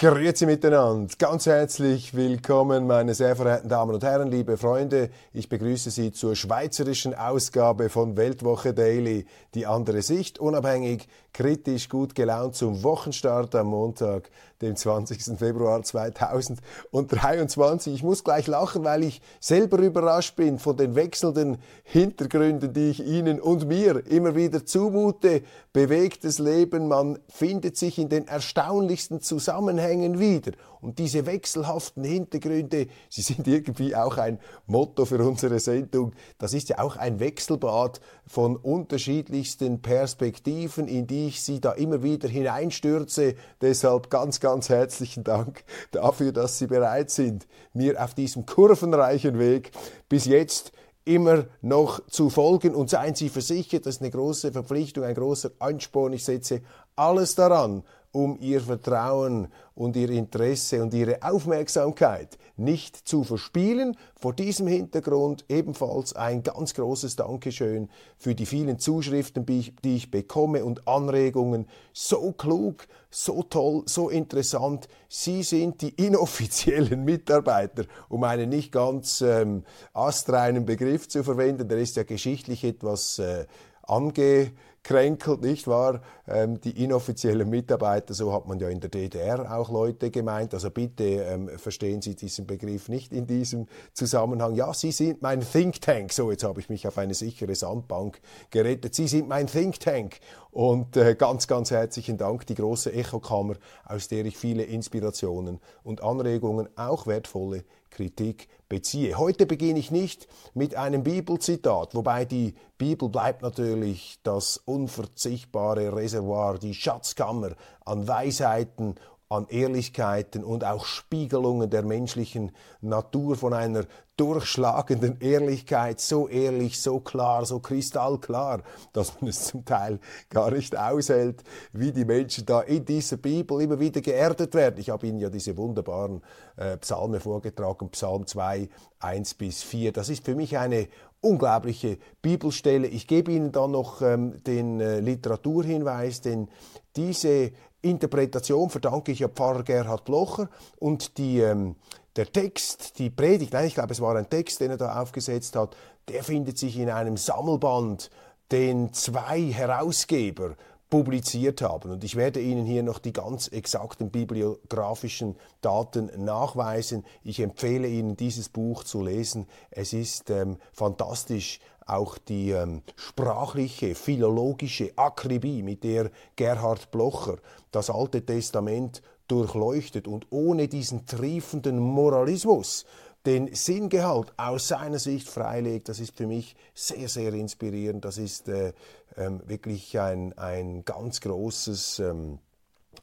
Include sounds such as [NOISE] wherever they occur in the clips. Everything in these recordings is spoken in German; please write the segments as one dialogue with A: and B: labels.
A: Grüezi miteinander, ganz herzlich willkommen, meine sehr verehrten Damen und Herren, liebe Freunde. Ich begrüße Sie zur schweizerischen Ausgabe von Weltwoche Daily, die andere Sicht, unabhängig, kritisch, gut gelaunt zum Wochenstart am Montag, dem 20. Februar 2023. Ich muss gleich lachen, weil ich selber überrascht bin von den wechselnden Hintergründen, die ich Ihnen und mir immer wieder zumute. Bewegtes Leben, man findet sich in den erstaunlichsten Zusammenhängen wieder. Und diese wechselhaften Hintergründe, sie sind irgendwie auch ein Motto für unsere Sendung. Das ist ja auch ein Wechselbad von unterschiedlichsten Perspektiven, in die ich Sie da immer wieder hineinstürze. Deshalb ganz, ganz herzlichen Dank dafür, dass Sie bereit sind, mir auf diesem kurvenreichen Weg bis jetzt immer noch zu folgen und seien Sie versichert, das ist eine große Verpflichtung, ein großer Ansporn. Ich setze alles daran, um ihr Vertrauen und ihr Interesse und ihre Aufmerksamkeit nicht zu verspielen. Vor diesem Hintergrund ebenfalls ein ganz großes Dankeschön für die vielen Zuschriften, die ich bekomme und Anregungen. So klug, so toll, so interessant. Sie sind die inoffiziellen Mitarbeiter, um einen nicht ganz ähm, astreinen Begriff zu verwenden. Der ist ja geschichtlich etwas äh, ange kränkelt, nicht wahr? Ähm, die inoffiziellen Mitarbeiter, so hat man ja in der DDR auch Leute gemeint. Also bitte ähm, verstehen Sie diesen Begriff nicht in diesem Zusammenhang. Ja, Sie sind mein Think Tank. So, jetzt habe ich mich auf eine sichere Sandbank gerettet. Sie sind mein Think Tank. Und äh, ganz, ganz herzlichen Dank, die große Echokammer, aus der ich viele Inspirationen und Anregungen, auch wertvolle Kritik beziehe. Heute beginne ich nicht mit einem Bibelzitat, wobei die Bibel bleibt natürlich das unverzichtbare Reservoir, die Schatzkammer an Weisheiten an Ehrlichkeiten und auch Spiegelungen der menschlichen Natur von einer durchschlagenden Ehrlichkeit, so ehrlich, so klar, so kristallklar, dass man es zum Teil gar nicht aushält, wie die Menschen da in dieser Bibel immer wieder geerdet werden. Ich habe Ihnen ja diese wunderbaren äh, Psalme vorgetragen, Psalm 2, 1 bis 4. Das ist für mich eine unglaubliche Bibelstelle. Ich gebe Ihnen dann noch ähm, den äh, Literaturhinweis, denn diese Interpretation verdanke ich ja Pfarrer Gerhard Blocher und die, ähm, der Text, die Predigt, nein, ich glaube, es war ein Text, den er da aufgesetzt hat, der findet sich in einem Sammelband, den zwei Herausgeber publiziert haben. Und ich werde Ihnen hier noch die ganz exakten bibliografischen Daten nachweisen. Ich empfehle Ihnen, dieses Buch zu lesen. Es ist ähm, fantastisch, auch die ähm, sprachliche, philologische Akribie, mit der Gerhard Blocher das Alte Testament durchleuchtet und ohne diesen triefenden Moralismus den Sinngehalt aus seiner Sicht freilegt, das ist für mich sehr, sehr inspirierend. Das ist äh, ähm, wirklich ein, ein ganz großes ähm,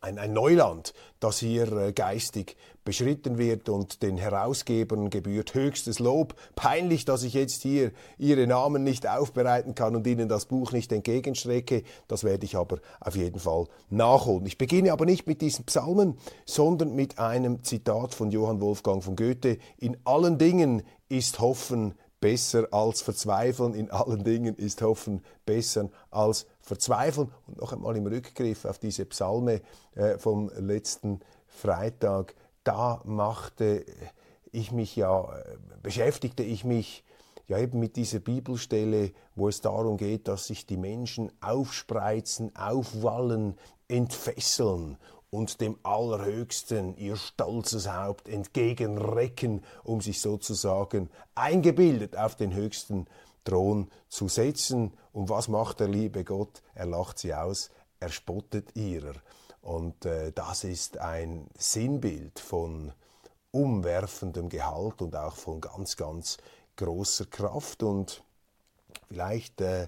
A: ein, ein Neuland, das hier äh, geistig beschritten wird und den Herausgebern gebührt höchstes Lob. Peinlich, dass ich jetzt hier ihre Namen nicht aufbereiten kann und ihnen das Buch nicht entgegenstrecke. Das werde ich aber auf jeden Fall nachholen. Ich beginne aber nicht mit diesen Psalmen, sondern mit einem Zitat von Johann Wolfgang von Goethe. In allen Dingen ist Hoffen besser als verzweifeln. In allen Dingen ist Hoffen besser als verzweifeln. Und noch einmal im Rückgriff auf diese Psalme äh, vom letzten Freitag, da machte ich mich ja, äh, beschäftigte ich mich ja eben mit dieser Bibelstelle, wo es darum geht, dass sich die Menschen aufspreizen, aufwallen, entfesseln und dem Allerhöchsten ihr stolzes Haupt entgegenrecken, um sich sozusagen eingebildet auf den höchsten Thron zu setzen. Und was macht der liebe Gott? Er lacht sie aus, er spottet ihrer. Und äh, das ist ein Sinnbild von umwerfendem Gehalt und auch von ganz, ganz großer Kraft und vielleicht äh,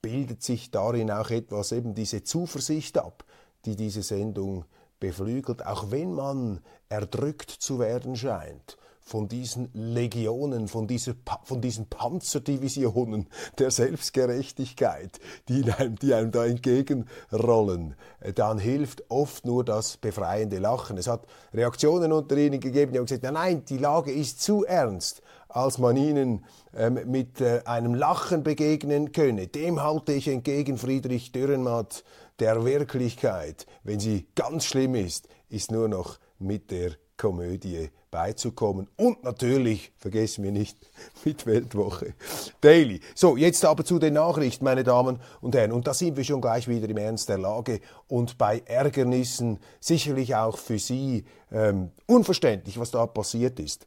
A: bildet sich darin auch etwas eben diese Zuversicht ab, die diese Sendung beflügelt, auch wenn man erdrückt zu werden scheint von diesen Legionen, von, dieser, von diesen Panzerdivisionen der Selbstgerechtigkeit, die einem, die einem da entgegenrollen, äh, dann hilft oft nur das befreiende Lachen. Es hat Reaktionen unter ihnen gegeben, die haben gesagt, nein, nein, die Lage ist zu ernst, als man ihnen ähm, mit äh, einem Lachen begegnen könne. Dem halte ich entgegen Friedrich Dürrenmatt der Wirklichkeit, wenn sie ganz schlimm ist, ist nur noch mit der Komödie beizukommen. Und natürlich, vergessen wir nicht, [LAUGHS] mit Weltwoche Daily. So, jetzt aber zu den Nachrichten, meine Damen und Herren. Und da sind wir schon gleich wieder im Ernst der Lage und bei Ärgernissen sicherlich auch für Sie ähm, unverständlich, was da passiert ist.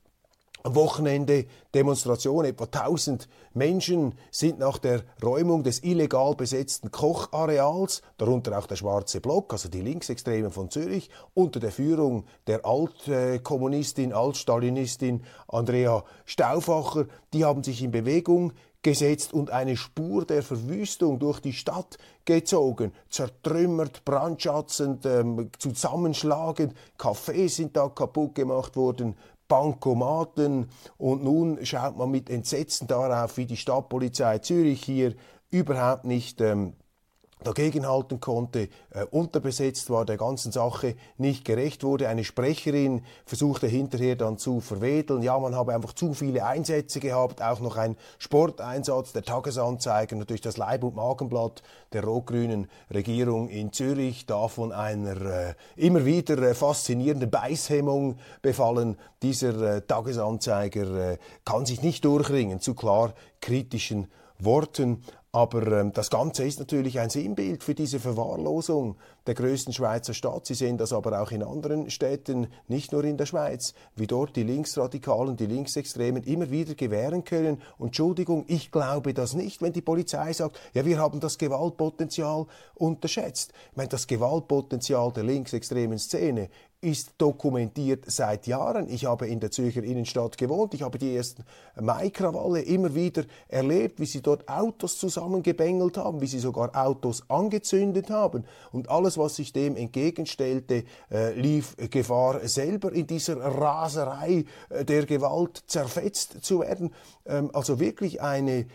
A: Am Wochenende Demonstration. Etwa 1000 Menschen sind nach der Räumung des illegal besetzten Kochareals, darunter auch der Schwarze Block, also die Linksextremen von Zürich, unter der Führung der Altkommunistin, Altstalinistin Andrea Stauffacher, die haben sich in Bewegung gesetzt und eine Spur der Verwüstung durch die Stadt gezogen, zertrümmert, brandschatzend, ähm, zusammenschlagend, Cafés sind da kaputt gemacht worden, Bankomaten. Und nun schaut man mit Entsetzen darauf, wie die Stadtpolizei Zürich hier überhaupt nicht ähm, dagegenhalten konnte, äh, unterbesetzt war, der ganzen Sache nicht gerecht wurde. Eine Sprecherin versuchte hinterher dann zu verwedeln, ja, man habe einfach zu viele Einsätze gehabt, auch noch ein Sporteinsatz der Tagesanzeiger, natürlich das Leib- und Magenblatt der rot-grünen Regierung in Zürich, da von einer äh, immer wieder äh, faszinierenden Beißhemmung befallen. Dieser äh, Tagesanzeiger äh, kann sich nicht durchringen zu klar kritischen Worten. Aber ähm, das Ganze ist natürlich ein Sinnbild für diese Verwahrlosung der größten Schweizer Stadt. Sie sehen das aber auch in anderen Städten, nicht nur in der Schweiz, wie dort die Linksradikalen, die Linksextremen immer wieder gewähren können. Und Entschuldigung, ich glaube das nicht, wenn die Polizei sagt, ja, wir haben das Gewaltpotenzial unterschätzt. Ich meine, das Gewaltpotenzial der linksextremen Szene ist dokumentiert seit Jahren. Ich habe in der Zürcher Innenstadt gewohnt. Ich habe die ersten Maikrawalle immer wieder erlebt, wie sie dort Autos zusammengebengelt haben, wie sie sogar Autos angezündet haben. Und alles, was sich dem entgegenstellte, äh, lief Gefahr, selber in dieser Raserei äh, der Gewalt zerfetzt zu werden. Ähm, also wirklich eine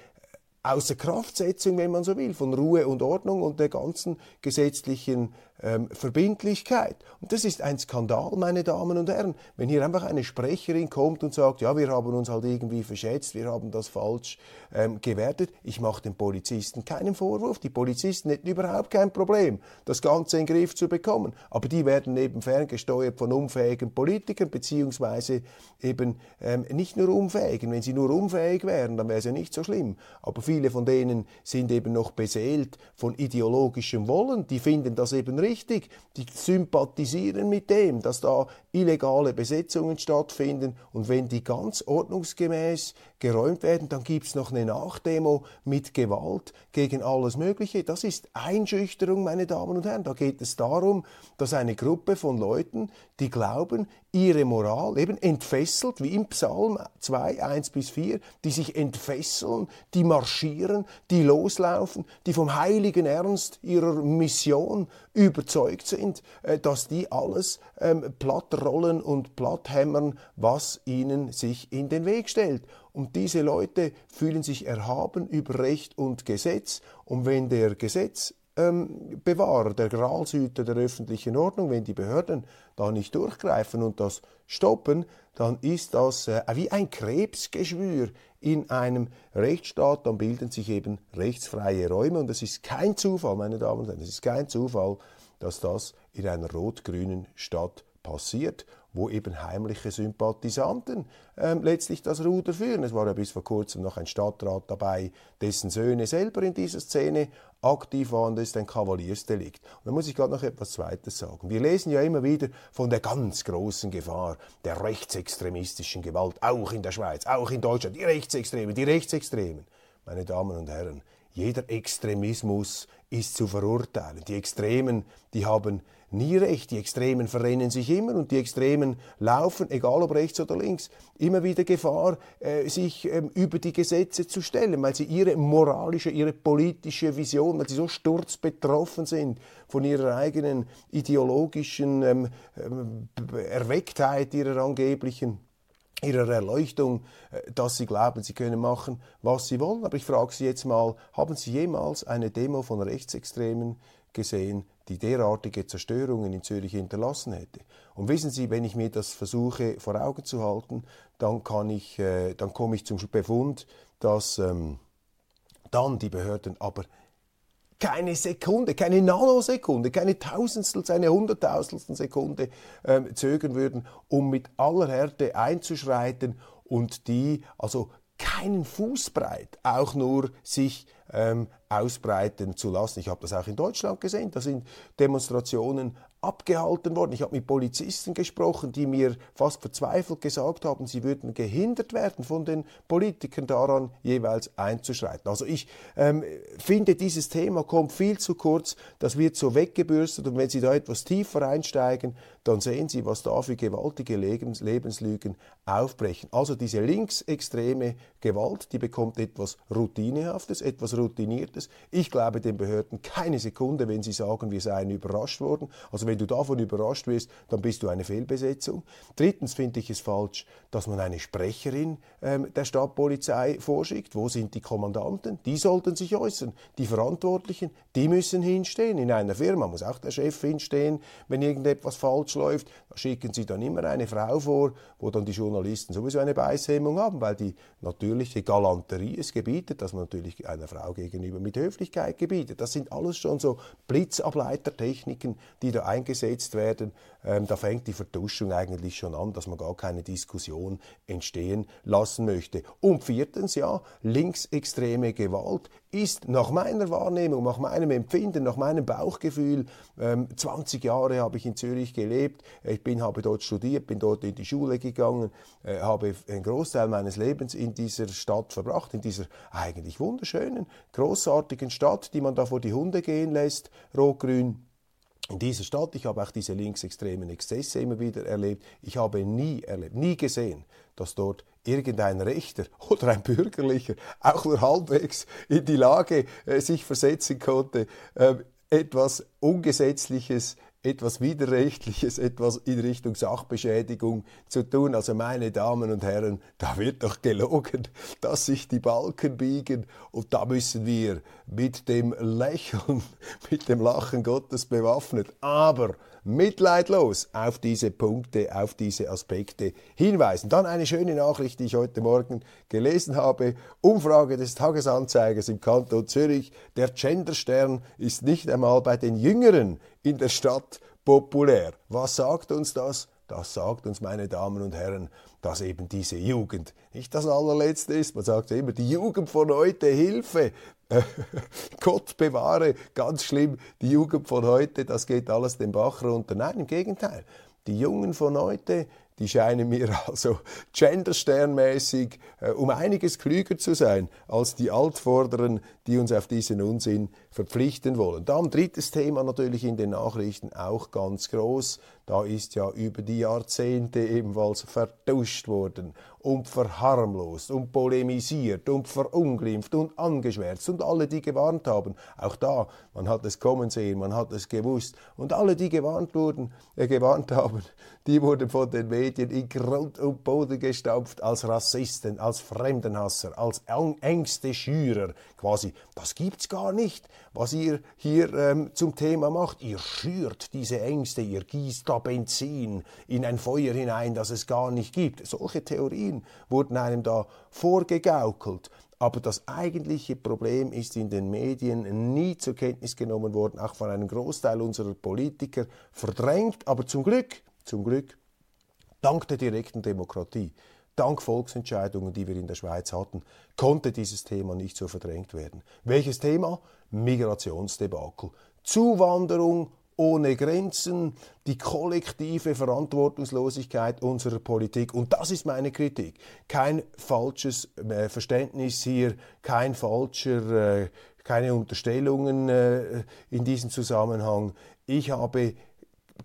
A: Außerkraftsetzung, wenn man so will, von Ruhe und Ordnung und der ganzen gesetzlichen ähm, Verbindlichkeit. Und das ist ein Skandal, meine Damen und Herren, wenn hier einfach eine Sprecherin kommt und sagt, ja, wir haben uns halt irgendwie verschätzt, wir haben das falsch ähm, gewertet. Ich mache den Polizisten keinen Vorwurf. Die Polizisten hätten überhaupt kein Problem, das Ganze in den Griff zu bekommen. Aber die werden eben ferngesteuert von unfähigen Politikern, beziehungsweise eben ähm, nicht nur unfähigen. Wenn sie nur unfähig wären, dann wäre es ja nicht so schlimm. Aber viele von denen sind eben noch beseelt von ideologischem Wollen. Die finden das eben richtig. Die sympathisieren mit dem, dass da illegale Besetzungen stattfinden. Und wenn die ganz ordnungsgemäß geräumt werden, dann gibt es noch eine Nachdemo mit Gewalt gegen alles Mögliche. Das ist Einschüchterung, meine Damen und Herren. Da geht es darum, dass eine Gruppe von Leuten, die glauben, ihre Moral eben entfesselt, wie im Psalm 2, 1 bis 4, die sich entfesseln, die marschieren, die loslaufen, die vom heiligen Ernst ihrer Mission überzeugt sind, äh, dass die alles ähm, plattrollen und platthämmern, was ihnen sich in den Weg stellt. Und diese Leute fühlen sich erhaben über Recht und Gesetz. Und wenn der Gesetz ähm, Bewahrer, der Gralshüter der öffentlichen Ordnung, wenn die Behörden da nicht durchgreifen und das stoppen, dann ist das äh, wie ein Krebsgeschwür in einem Rechtsstaat, dann bilden sich eben rechtsfreie Räume. Und es ist kein Zufall, meine Damen und Herren, es ist kein Zufall, dass das in einer rot-grünen Stadt passiert wo eben heimliche Sympathisanten ähm, letztlich das Ruder führen. Es war ja bis vor kurzem noch ein Stadtrat dabei, dessen Söhne selber in dieser Szene aktiv waren. Das ist ein Kavaliersdelikt. Und da muss ich gerade noch etwas Zweites sagen. Wir lesen ja immer wieder von der ganz großen Gefahr der rechtsextremistischen Gewalt, auch in der Schweiz, auch in Deutschland. Die Rechtsextremen, die Rechtsextremen. Meine Damen und Herren, jeder Extremismus ist zu verurteilen. Die Extremen, die haben nie recht. Die Extremen verrennen sich immer und die Extremen laufen, egal ob rechts oder links, immer wieder Gefahr, äh, sich ähm, über die Gesetze zu stellen, weil sie ihre moralische, ihre politische Vision, weil sie so sturzbetroffen sind von ihrer eigenen ideologischen ähm, ähm, Erwecktheit, ihrer angeblichen ihrer Erleuchtung, äh, dass sie glauben, sie können machen, was sie wollen. Aber ich frage Sie jetzt mal, haben Sie jemals eine Demo von Rechtsextremen gesehen, die derartige Zerstörungen in Zürich hinterlassen hätte? Und wissen Sie, wenn ich mir das versuche vor Augen zu halten, dann, kann ich, äh, dann komme ich zum Befund, dass ähm, dann die Behörden aber keine Sekunde, keine Nanosekunde, keine Tausendstel, eine Hunderttausendstel Sekunde ähm, zögern würden, um mit aller Härte einzuschreiten und die also keinen Fußbreit auch nur sich ähm, ausbreiten zu lassen. Ich habe das auch in Deutschland gesehen. Da sind Demonstrationen abgehalten worden. Ich habe mit Polizisten gesprochen, die mir fast verzweifelt gesagt haben, sie würden gehindert werden von den Politikern daran, jeweils einzuschreiten. Also ich ähm, finde, dieses Thema kommt viel zu kurz, das wird so weggebürstet und wenn Sie da etwas tiefer einsteigen, dann sehen Sie, was da für gewaltige Lebens Lebenslügen aufbrechen. Also diese linksextreme Gewalt, die bekommt etwas Routinehaftes, etwas Routiniertes. Ich glaube den Behörden keine Sekunde, wenn sie sagen, wir seien überrascht worden. Also wenn du davon überrascht wirst, dann bist du eine Fehlbesetzung. Drittens finde ich es falsch, dass man eine Sprecherin ähm, der Stadtpolizei vorschickt. Wo sind die Kommandanten? Die sollten sich äußern. Die Verantwortlichen, die müssen hinstehen. In einer Firma muss auch der Chef hinstehen, wenn irgendetwas falsch läuft. Da schicken sie dann immer eine Frau vor, wo dann die Journalisten sowieso eine Beißhemmung haben, weil die natürliche Galanterie es gebietet, dass man natürlich einer Frau gegenüber mit Höflichkeit gebietet. Das sind alles schon so Blitzableitertechniken, die da eingesetzt werden. Ähm, da fängt die Vertuschung eigentlich schon an, dass man gar keine Diskussion entstehen lassen möchte. Und viertens, ja, linksextreme Gewalt ist nach meiner Wahrnehmung, nach meinem Empfinden, nach meinem Bauchgefühl, ähm, 20 Jahre habe ich in Zürich gelebt, ich bin, habe dort studiert, bin dort in die Schule gegangen, äh, habe einen Großteil meines Lebens in dieser Stadt verbracht, in dieser eigentlich wunderschönen, großartigen Stadt, die man da vor die Hunde gehen lässt, rot-grün in dieser Stadt, ich habe auch diese linksextremen Exzesse immer wieder erlebt, ich habe nie erlebt, nie gesehen, dass dort irgendein Rechter [LAUGHS] oder ein Bürgerlicher auch nur halbwegs in die Lage äh, sich versetzen konnte, äh, etwas Ungesetzliches etwas Widerrechtliches, etwas in Richtung Sachbeschädigung zu tun. Also meine Damen und Herren, da wird doch gelogen, dass sich die Balken biegen und da müssen wir mit dem Lächeln, [LAUGHS] mit dem Lachen Gottes bewaffnet, aber mitleidlos auf diese Punkte, auf diese Aspekte hinweisen. Dann eine schöne Nachricht, die ich heute Morgen gelesen habe. Umfrage des Tagesanzeigers im Kanton Zürich. Der Genderstern ist nicht einmal bei den Jüngeren in der Stadt populär. Was sagt uns das? Das sagt uns, meine Damen und Herren, dass eben diese Jugend nicht das allerletzte ist. Man sagt immer, die Jugend von heute, Hilfe. [LAUGHS] Gott bewahre, ganz schlimm, die Jugend von heute, das geht alles den Bach runter. Nein, im Gegenteil. Die Jungen von heute, die scheinen mir [LAUGHS] also gendersternmäßig äh, um einiges klüger zu sein als die Altvorderen, die uns auf diesen Unsinn verpflichten wollen. Dann drittes Thema natürlich in den Nachrichten auch ganz groß. Da ist ja über die Jahrzehnte ebenfalls vertuscht worden und verharmlost und polemisiert und verunglimpft und angeschwärzt und alle, die gewarnt haben, auch da, man hat es kommen sehen, man hat es gewusst. Und alle, die gewarnt wurden, äh, gewarnt haben, [LAUGHS] die wurden von den Medien in Grund und Boden gestampft als Rassisten, als Fremdenhasser, als Ängste Schürer, quasi, das gibt's gar nicht was ihr hier ähm, zum Thema macht. Ihr schürt diese Ängste, ihr gießt da Benzin in ein Feuer hinein, das es gar nicht gibt. Solche Theorien wurden einem da vorgegaukelt. Aber das eigentliche Problem ist in den Medien nie zur Kenntnis genommen worden, auch von einem Großteil unserer Politiker verdrängt. Aber zum Glück, zum Glück, dank der direkten Demokratie, dank Volksentscheidungen, die wir in der Schweiz hatten, konnte dieses Thema nicht so verdrängt werden. Welches Thema? Migrationsdebakel. Zuwanderung ohne Grenzen, die kollektive Verantwortungslosigkeit unserer Politik. Und das ist meine Kritik. Kein falsches äh, Verständnis hier, kein falscher, äh, keine Unterstellungen äh, in diesem Zusammenhang. Ich habe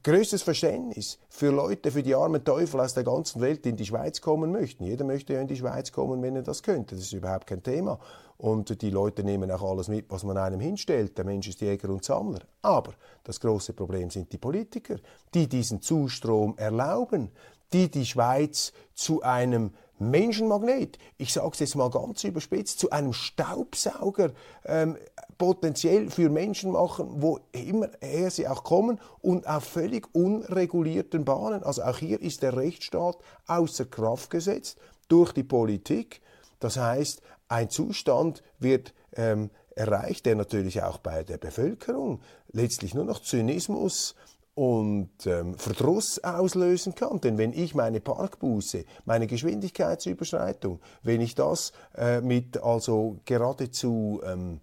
A: größtes Verständnis für Leute, für die armen Teufel aus der ganzen Welt, die in die Schweiz kommen möchten. Jeder möchte ja in die Schweiz kommen, wenn er das könnte. Das ist überhaupt kein Thema. Und die Leute nehmen auch alles mit, was man einem hinstellt. Der Mensch ist Jäger und Sammler. Aber das große Problem sind die Politiker, die diesen Zustrom erlauben, die die Schweiz zu einem Menschenmagnet, ich sage es jetzt mal ganz überspitzt, zu einem Staubsauger ähm, potenziell für Menschen machen, wo immer her sie auch kommen und auf völlig unregulierten Bahnen. Also auch hier ist der Rechtsstaat außer Kraft gesetzt durch die Politik. Das heißt, ein Zustand wird ähm, erreicht, der natürlich auch bei der Bevölkerung letztlich nur noch Zynismus und ähm, Verdruss auslösen kann. Denn wenn ich meine Parkbuße, meine Geschwindigkeitsüberschreitung, wenn ich das äh, mit also geradezu ähm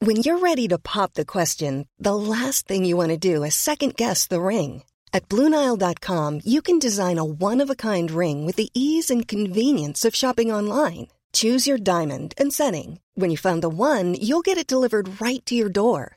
B: When you're ready to pop the question, the last thing you want to do is second guess the ring. At BlueNile.com you can design a one-of-a-kind ring with the ease and convenience of shopping online. Choose your diamond and setting. When you find the one, you'll get it delivered right to your door.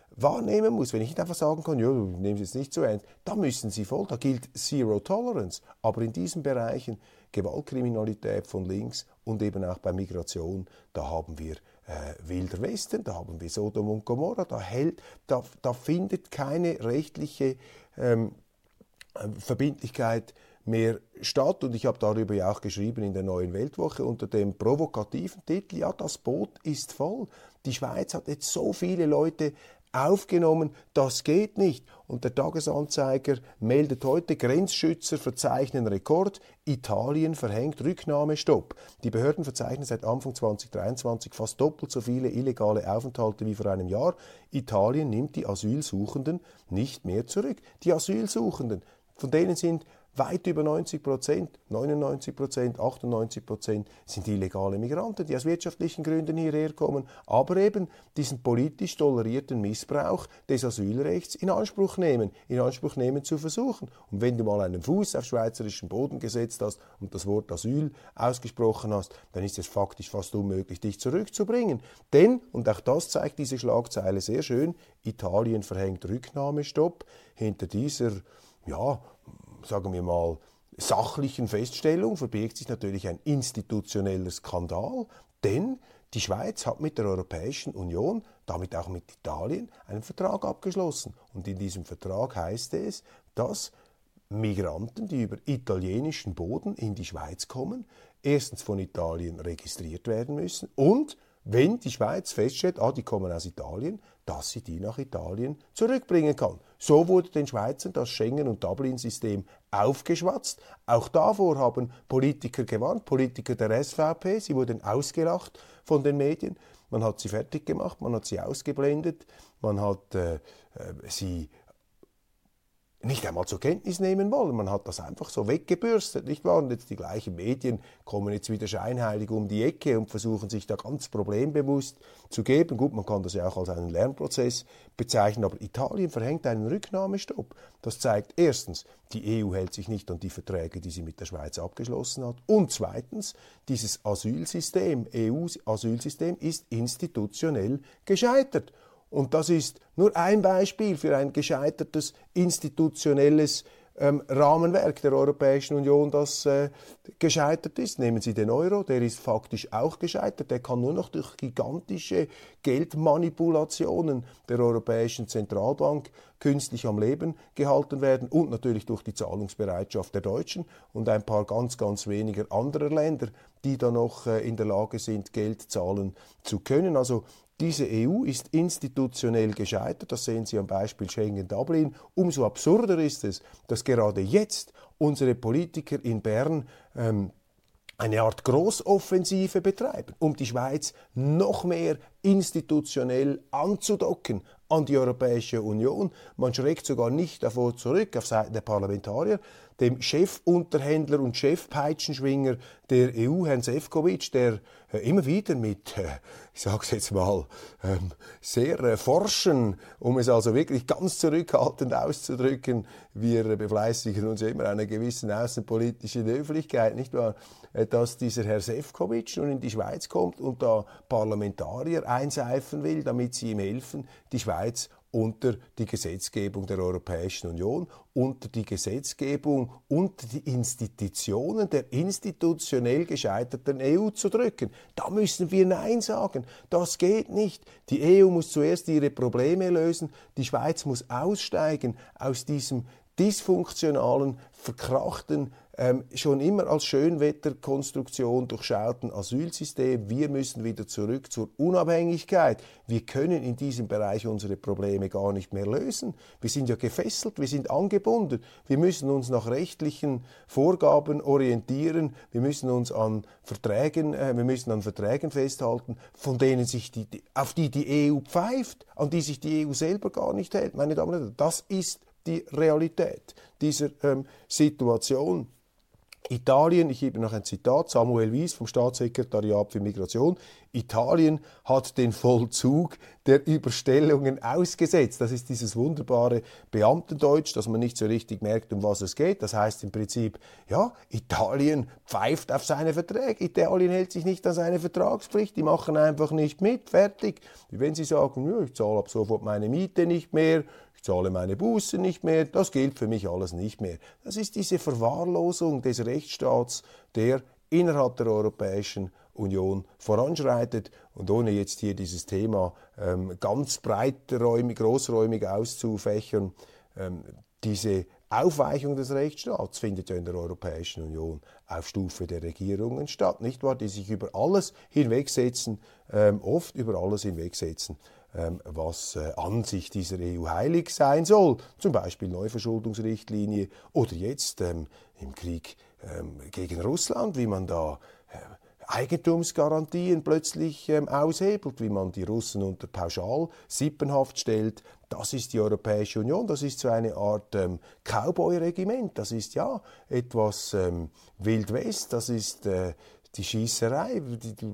A: wahrnehmen muss, wenn ich nicht einfach sagen kann, ja, nehmen Sie es nicht so ernst, da müssen Sie voll, da gilt Zero Tolerance. Aber in diesen Bereichen Gewaltkriminalität von links und eben auch bei Migration, da haben wir äh, Wilder Westen, da haben wir Sodom und Gomorra, da, hält, da, da findet keine rechtliche ähm, Verbindlichkeit mehr statt. Und ich habe darüber ja auch geschrieben in der neuen Weltwoche unter dem provokativen Titel, ja, das Boot ist voll. Die Schweiz hat jetzt so viele Leute aufgenommen, das geht nicht. Und der Tagesanzeiger meldet heute, Grenzschützer verzeichnen Rekord, Italien verhängt Rücknahmestopp. Die Behörden verzeichnen seit Anfang 2023 fast doppelt so viele illegale Aufenthalte wie vor einem Jahr. Italien nimmt die Asylsuchenden nicht mehr zurück. Die Asylsuchenden, von denen sind Weit über 90 Prozent, 99 Prozent, 98 Prozent sind illegale Migranten, die aus wirtschaftlichen Gründen hierher kommen, aber eben diesen politisch tolerierten Missbrauch des Asylrechts in Anspruch nehmen, in Anspruch nehmen zu versuchen. Und wenn du mal einen Fuß auf schweizerischen Boden gesetzt hast und das Wort Asyl ausgesprochen hast, dann ist es faktisch fast unmöglich, dich zurückzubringen. Denn, und auch das zeigt diese Schlagzeile sehr schön, Italien verhängt Rücknahmestopp. Hinter dieser ja, sagen wir mal, sachlichen Feststellung verbirgt sich natürlich ein institutioneller Skandal, denn die Schweiz hat mit der Europäischen Union, damit auch mit Italien, einen Vertrag abgeschlossen. Und in diesem Vertrag heißt es, dass Migranten, die über italienischen Boden in die Schweiz kommen, erstens von Italien registriert werden müssen und wenn die Schweiz feststellt, ah, die kommen aus Italien, dass sie die nach Italien zurückbringen kann. So wurde den Schweizern das Schengen- und Dublin-System aufgeschwatzt. Auch davor haben Politiker gewarnt, Politiker der SVP, sie wurden ausgelacht von den Medien. Man hat sie fertig gemacht, man hat sie ausgeblendet, man hat äh, äh sie nicht einmal zur Kenntnis nehmen wollen. Man hat das einfach so weggebürstet, nicht wahr? Und jetzt die gleichen Medien kommen jetzt wieder scheinheilig um die Ecke und versuchen sich da ganz problembewusst zu geben. Gut, man kann das ja auch als einen Lernprozess bezeichnen, aber Italien verhängt einen Rücknahmestopp. Das zeigt erstens, die EU hält sich nicht an die Verträge, die sie mit der Schweiz abgeschlossen hat. Und zweitens, dieses Asylsystem, EU-Asylsystem ist institutionell gescheitert. Und das ist nur ein Beispiel für ein gescheitertes institutionelles ähm, Rahmenwerk der Europäischen Union, das äh, gescheitert ist. Nehmen Sie den Euro, der ist faktisch auch gescheitert. Der kann nur noch durch gigantische Geldmanipulationen der Europäischen Zentralbank künstlich am Leben gehalten werden und natürlich durch die Zahlungsbereitschaft der Deutschen und ein paar ganz, ganz weniger anderer Länder, die da noch äh, in der Lage sind, Geld zahlen zu können. Also diese EU ist institutionell gescheitert, das sehen Sie am Beispiel Schengen-Dublin. Umso absurder ist es, dass gerade jetzt unsere Politiker in Bern ähm, eine Art Großoffensive betreiben, um die Schweiz noch mehr institutionell anzudocken an die Europäische Union. Man schreckt sogar nicht davor zurück, auf Seiten der Parlamentarier, dem Chefunterhändler und Chefpeitschenschwinger der EU, Herrn Sefcovic, der äh, immer wieder mit, äh, ich sage es jetzt mal, ähm, sehr äh, forschen, um es also wirklich ganz zurückhaltend auszudrücken, wir befleißigen uns immer einer gewissen außenpolitischen Höflichkeit, nicht wahr? Dass dieser Herr Sefcovic nun in die Schweiz kommt und da Parlamentarier einseifen will, damit sie ihm helfen, die Schweiz unter die Gesetzgebung der Europäischen Union, unter die Gesetzgebung, unter die Institutionen der institutionell gescheiterten EU zu drücken. Da müssen wir Nein sagen. Das geht nicht. Die EU muss zuerst ihre Probleme lösen. Die Schweiz muss aussteigen aus diesem dysfunktionalen, verkrachten, ähm, schon immer als Schönwetterkonstruktion durchschauten Asylsystem. Wir müssen wieder zurück zur Unabhängigkeit. Wir können in diesem Bereich unsere Probleme gar nicht mehr lösen. Wir sind ja gefesselt, wir sind angebunden. Wir müssen uns nach rechtlichen Vorgaben orientieren. Wir müssen uns an Verträgen, äh, wir müssen an Verträgen festhalten, von denen sich die, auf die die EU pfeift, an die sich die EU selber gar nicht hält. Meine Damen und Herren, das ist die Realität dieser ähm, Situation. Italien, ich gebe noch ein Zitat, Samuel Wies vom Staatssekretariat für Migration, Italien hat den Vollzug der Überstellungen ausgesetzt. Das ist dieses wunderbare Beamtendeutsch, dass man nicht so richtig merkt, um was es geht. Das heißt im Prinzip, ja, Italien pfeift auf seine Verträge. Italien hält sich nicht an seine Vertragspflicht. Die machen einfach nicht mit. Fertig. Wie wenn sie sagen, ja, ich zahle ab sofort meine Miete nicht mehr, ich zahle meine Buße nicht mehr, das gilt für mich alles nicht mehr. Das ist diese Verwahrlosung des Rechtsstaats, der innerhalb der Europäischen Union voranschreitet. Und ohne jetzt hier dieses Thema ähm, ganz breiträumig, großräumig auszufächern, ähm, diese Aufweichung des Rechtsstaats findet ja in der Europäischen Union auf Stufe der Regierungen statt, nicht wahr? Die sich über alles hinwegsetzen, ähm, oft über alles hinwegsetzen, ähm, was äh, an sich dieser EU heilig sein soll, zum Beispiel Neuverschuldungsrichtlinie oder jetzt ähm, im Krieg ähm, gegen Russland, wie man da äh, Eigentumsgarantien plötzlich ähm, aushebelt, wie man die Russen unter Pauschal Sippenhaft stellt. Das ist die Europäische Union, das ist so eine Art ähm, Cowboy-Regiment, das ist ja etwas ähm, Wild West, das ist äh, die Schießerei.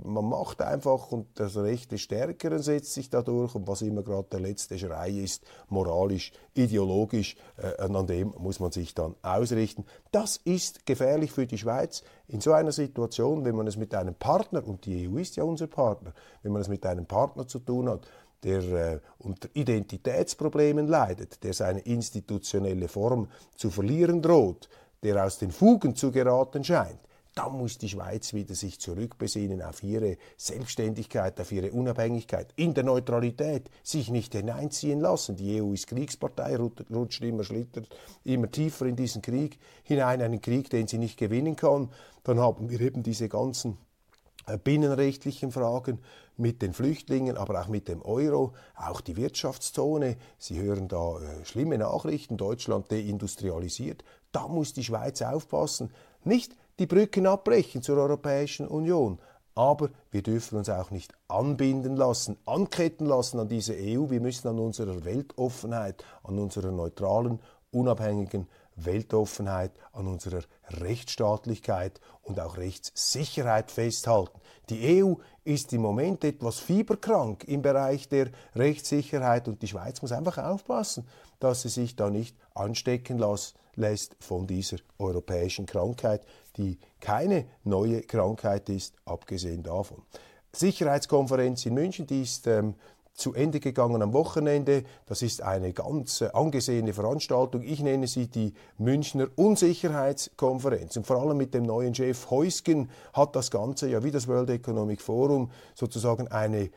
A: Man macht einfach und das Recht des Stärkeren setzt sich dadurch und was immer gerade der letzte Schrei ist, moralisch, ideologisch, äh, an dem muss man sich dann ausrichten. Das ist gefährlich für die Schweiz in so einer Situation, wenn man es mit einem Partner, und die EU ist ja unser Partner, wenn man es mit einem Partner zu tun hat, der äh, unter Identitätsproblemen leidet, der seine institutionelle Form zu verlieren droht, der aus den Fugen zu geraten scheint, da muss die Schweiz wieder sich zurückbesinnen auf ihre Selbstständigkeit, auf ihre Unabhängigkeit, in der Neutralität, sich nicht hineinziehen lassen. Die EU ist Kriegspartei, rutscht immer, schlittert immer tiefer in diesen Krieg hinein, einen Krieg, den sie nicht gewinnen kann. Dann haben wir eben diese ganzen äh, binnenrechtlichen Fragen mit den Flüchtlingen, aber auch mit dem Euro, auch die Wirtschaftszone. Sie hören da äh, schlimme Nachrichten, Deutschland deindustrialisiert. Da muss die Schweiz aufpassen. Nicht die Brücken abbrechen zur Europäischen Union. Aber wir dürfen uns auch nicht anbinden lassen, anketten lassen an diese EU. Wir müssen an unserer Weltoffenheit, an unserer neutralen, unabhängigen Weltoffenheit, an unserer Rechtsstaatlichkeit und auch Rechtssicherheit festhalten. Die EU ist im Moment etwas fieberkrank im Bereich der Rechtssicherheit und die Schweiz muss einfach aufpassen, dass sie sich da nicht anstecken lässt von dieser europäischen Krankheit, die keine neue Krankheit ist, abgesehen davon. Sicherheitskonferenz in München, die ist ähm, zu Ende gegangen am Wochenende. Das ist eine ganz angesehene Veranstaltung. Ich nenne sie die Münchner Unsicherheitskonferenz. Und vor allem mit dem neuen Chef Heusgen hat das Ganze ja wie das World Economic Forum sozusagen eine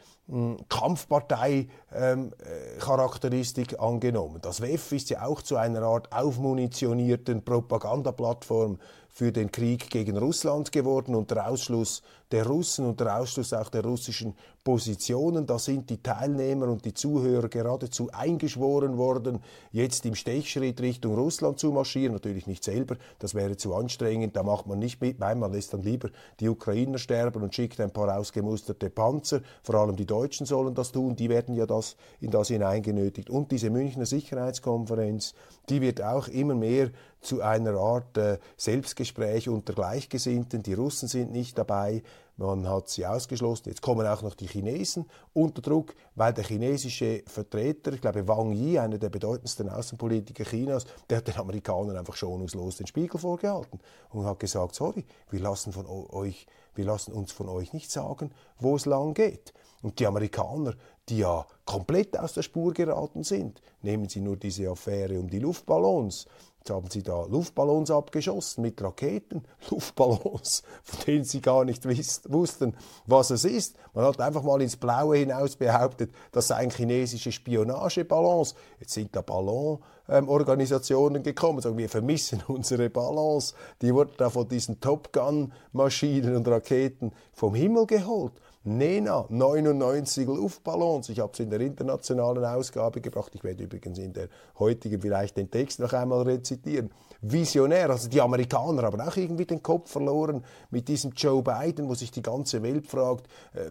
A: Kampfpartei-Charakteristik ähm, äh, angenommen. Das WEF ist ja auch zu einer Art aufmunitionierten Propagandaplattform für den Krieg gegen Russland geworden unter Ausschluss der Russen, unter Ausschluss auch der russischen Positionen. Da sind die Teilnehmer und die Zuhörer geradezu eingeschworen worden, jetzt im Stechschritt Richtung Russland zu marschieren. Natürlich nicht selber, das wäre zu anstrengend, da macht man nicht mit. Nein, man lässt dann lieber die Ukrainer sterben und schickt ein paar ausgemusterte Panzer. Vor allem die Deutschen sollen das tun, die werden ja das, in das hineingenötigt. Und diese Münchner Sicherheitskonferenz, die wird auch immer mehr zu einer Art äh, Selbstgespräch unter Gleichgesinnten. Die Russen sind nicht dabei, man hat sie ausgeschlossen. Jetzt kommen auch noch die Chinesen unter Druck, weil der chinesische Vertreter, ich glaube Wang Yi, einer der bedeutendsten Außenpolitiker Chinas, der hat den Amerikanern einfach schonungslos den Spiegel vorgehalten und hat gesagt, sorry, wir lassen, von euch, wir lassen uns von euch nicht sagen, wo es lang geht. Und die Amerikaner, die ja komplett aus der Spur geraten sind, nehmen Sie nur diese Affäre um die Luftballons, Jetzt haben sie da Luftballons abgeschossen mit Raketen, [LAUGHS] Luftballons, von denen sie gar nicht wussten, was es ist. Man hat einfach mal ins Blaue hinaus behauptet, das seien chinesische Spionageballons. Jetzt sind da Ballonorganisationen gekommen, sagen wir vermissen unsere Ballons. Die wurden da von diesen Top Gun-Maschinen und Raketen vom Himmel geholt. Nena, 99 Luftballons. Ich habe es in der internationalen Ausgabe gebracht. Ich werde übrigens in der heutigen vielleicht den Text noch einmal rezitieren. Visionär, also die Amerikaner haben auch irgendwie den Kopf verloren mit diesem Joe Biden, wo sich die ganze Welt fragt, äh,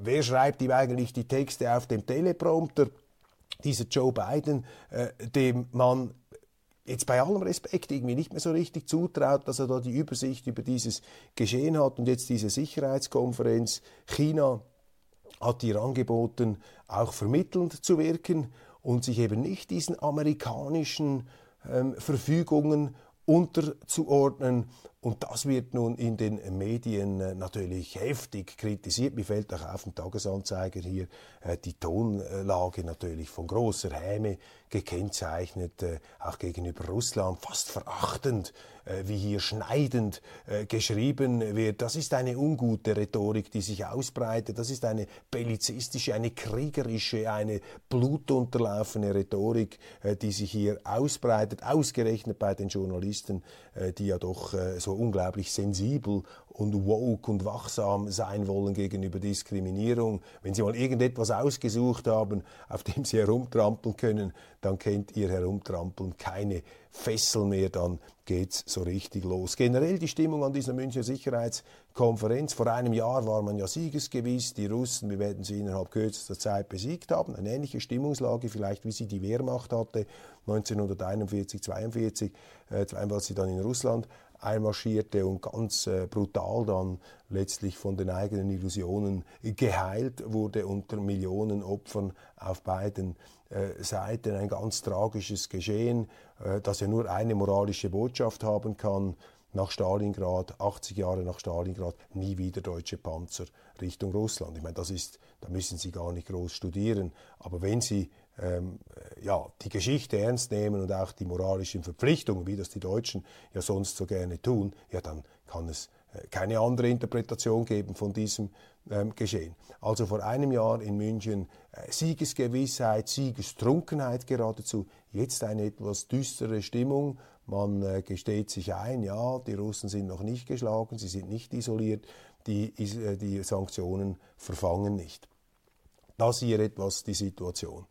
A: wer schreibt ihm eigentlich die Texte auf dem Teleprompter? Dieser Joe Biden, äh, dem man jetzt bei allem Respekt irgendwie nicht mehr so richtig zutraut, dass er da die Übersicht über dieses Geschehen hat und jetzt diese Sicherheitskonferenz China hat ihr angeboten, auch vermittelnd zu wirken und sich eben nicht diesen amerikanischen ähm, Verfügungen unterzuordnen. Und das wird nun in den Medien äh, natürlich heftig kritisiert. Mir fällt auch auf dem Tagesanzeiger hier äh, die Tonlage natürlich von großer Häme gekennzeichnet, äh, auch gegenüber Russland, fast verachtend, wie hier schneidend geschrieben wird. Das ist eine ungute Rhetorik, die sich ausbreitet. Das ist eine bellizistische, eine kriegerische, eine blutunterlaufene Rhetorik, die sich hier ausbreitet, ausgerechnet bei den Journalisten, die ja doch so unglaublich sensibel und woke und wachsam sein wollen gegenüber Diskriminierung. Wenn Sie mal irgendetwas ausgesucht haben, auf dem Sie herumtrampeln können, dann kennt Ihr Herumtrampeln keine Fessel mehr, dann geht's so richtig los. Generell die Stimmung an dieser Münchner Sicherheitskonferenz. Vor einem Jahr war man ja siegesgewiss. Die Russen, wir werden sie innerhalb kürzester Zeit besiegt haben. Eine ähnliche Stimmungslage, vielleicht wie sie die Wehrmacht hatte 1941, 42, äh, als sie dann in Russland einmarschierte und ganz äh, brutal dann letztlich von den eigenen Illusionen geheilt wurde unter Millionen Opfern auf beiden äh, Seiten. Ein ganz tragisches Geschehen, äh, das ja nur eine moralische Botschaft haben kann. Nach Stalingrad, 80 Jahre nach Stalingrad, nie wieder deutsche Panzer Richtung Russland. Ich meine, das ist, da müssen Sie gar nicht groß studieren. Aber wenn Sie ähm, ja, die Geschichte ernst nehmen und auch die moralischen Verpflichtungen, wie das die Deutschen ja sonst so gerne tun, ja, dann kann es äh, keine andere Interpretation geben von diesem ähm, Geschehen. Also vor einem Jahr in München äh, Siegesgewissheit, Siegestrunkenheit geradezu, jetzt eine etwas düstere Stimmung. Man äh, gesteht sich ein, ja, die Russen sind noch nicht geschlagen, sie sind nicht isoliert, die, äh, die Sanktionen verfangen nicht. Das hier etwas die Situation.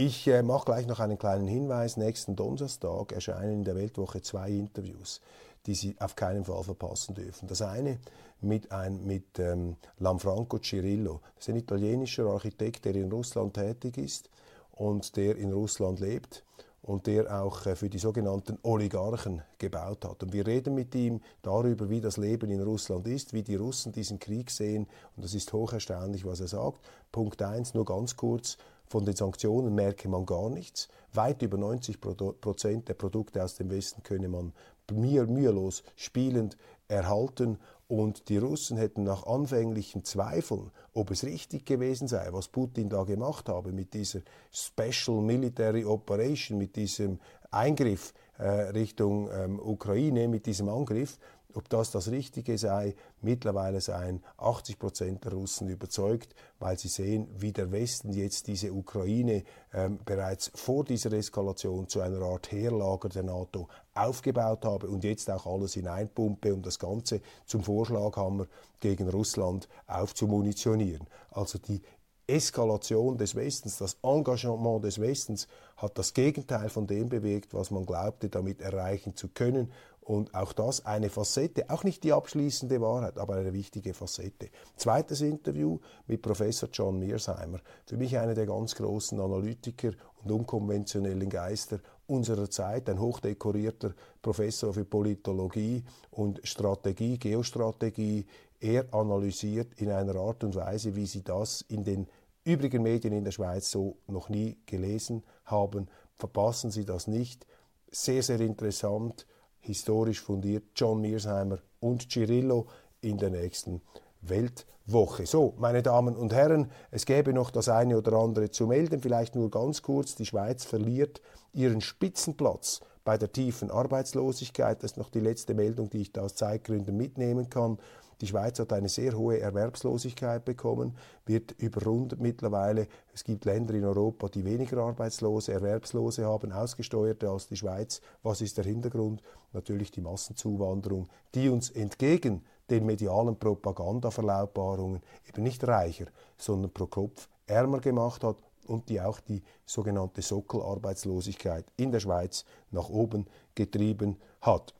A: Ich äh, mache gleich noch einen kleinen Hinweis. Nächsten Donnerstag erscheinen in der Weltwoche zwei Interviews, die Sie auf keinen Fall verpassen dürfen. Das eine mit, ein, mit ähm, Lanfranco Cirillo. Das ist ein italienischer Architekt, der in Russland tätig ist und der in Russland lebt und der auch äh, für die sogenannten Oligarchen gebaut hat. Und wir reden mit ihm darüber, wie das Leben in Russland ist, wie die Russen diesen Krieg sehen. Und das ist hocherstaunlich, was er sagt. Punkt eins, nur ganz kurz. Von den Sanktionen merke man gar nichts. Weit über 90 Prozent der Produkte aus dem Westen könne man mühelos spielend erhalten und die Russen hätten nach anfänglichen Zweifeln, ob es richtig gewesen sei, was Putin da gemacht habe mit dieser Special Military Operation, mit diesem Eingriff äh, Richtung ähm, Ukraine, mit diesem Angriff, ob das das Richtige sei, mittlerweile seien 80 Prozent der Russen überzeugt, weil sie sehen, wie der Westen jetzt diese Ukraine ähm, bereits vor dieser Eskalation zu einer Art Heerlager der NATO aufgebaut habe und jetzt auch alles hineinpumpe, um das Ganze zum Vorschlaghammer gegen Russland aufzumunitionieren. Also die Eskalation des Westens, das Engagement des Westens hat das Gegenteil von dem bewegt, was man glaubte, damit erreichen zu können. Und auch das eine Facette, auch nicht die abschließende Wahrheit, aber eine wichtige Facette. Zweites Interview mit Professor John Mearsheimer. Für mich einer der ganz großen Analytiker und unkonventionellen Geister unserer Zeit, ein hochdekorierter Professor für Politologie und Strategie, Geostrategie. Er analysiert in einer Art und Weise, wie Sie das in den übrigen Medien in der Schweiz so noch nie gelesen haben. Verpassen Sie das nicht. Sehr, sehr interessant historisch fundiert John Mearsheimer und Cirillo in der nächsten Weltwoche. So, meine Damen und Herren, es gäbe noch das eine oder andere zu melden, vielleicht nur ganz kurz. Die Schweiz verliert ihren Spitzenplatz bei der tiefen Arbeitslosigkeit. Das ist noch die letzte Meldung, die ich da aus Zeitgründen mitnehmen kann. Die Schweiz hat eine sehr hohe Erwerbslosigkeit bekommen, wird überrundet mittlerweile. Es gibt Länder in Europa, die weniger Arbeitslose, Erwerbslose haben, ausgesteuerte als die Schweiz. Was ist der Hintergrund? Natürlich die Massenzuwanderung, die uns entgegen den medialen Propagandaverlautbarungen eben nicht reicher, sondern pro Kopf ärmer gemacht hat und die auch die sogenannte Sockelarbeitslosigkeit in der Schweiz nach oben getrieben hat.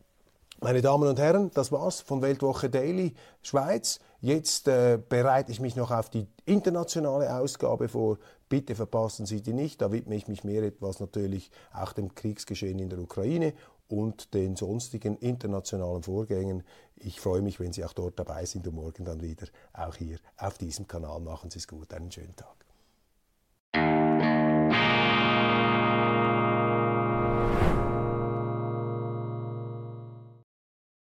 A: Meine Damen und Herren, das war's von Weltwoche Daily Schweiz. Jetzt äh, bereite ich mich noch auf die internationale Ausgabe vor. Bitte verpassen Sie die nicht. Da widme ich mich mehr etwas natürlich auch dem Kriegsgeschehen in der Ukraine und den sonstigen internationalen Vorgängen. Ich freue mich, wenn Sie auch dort dabei sind und morgen dann wieder auch hier auf diesem Kanal. Machen Sie es gut. Einen schönen Tag.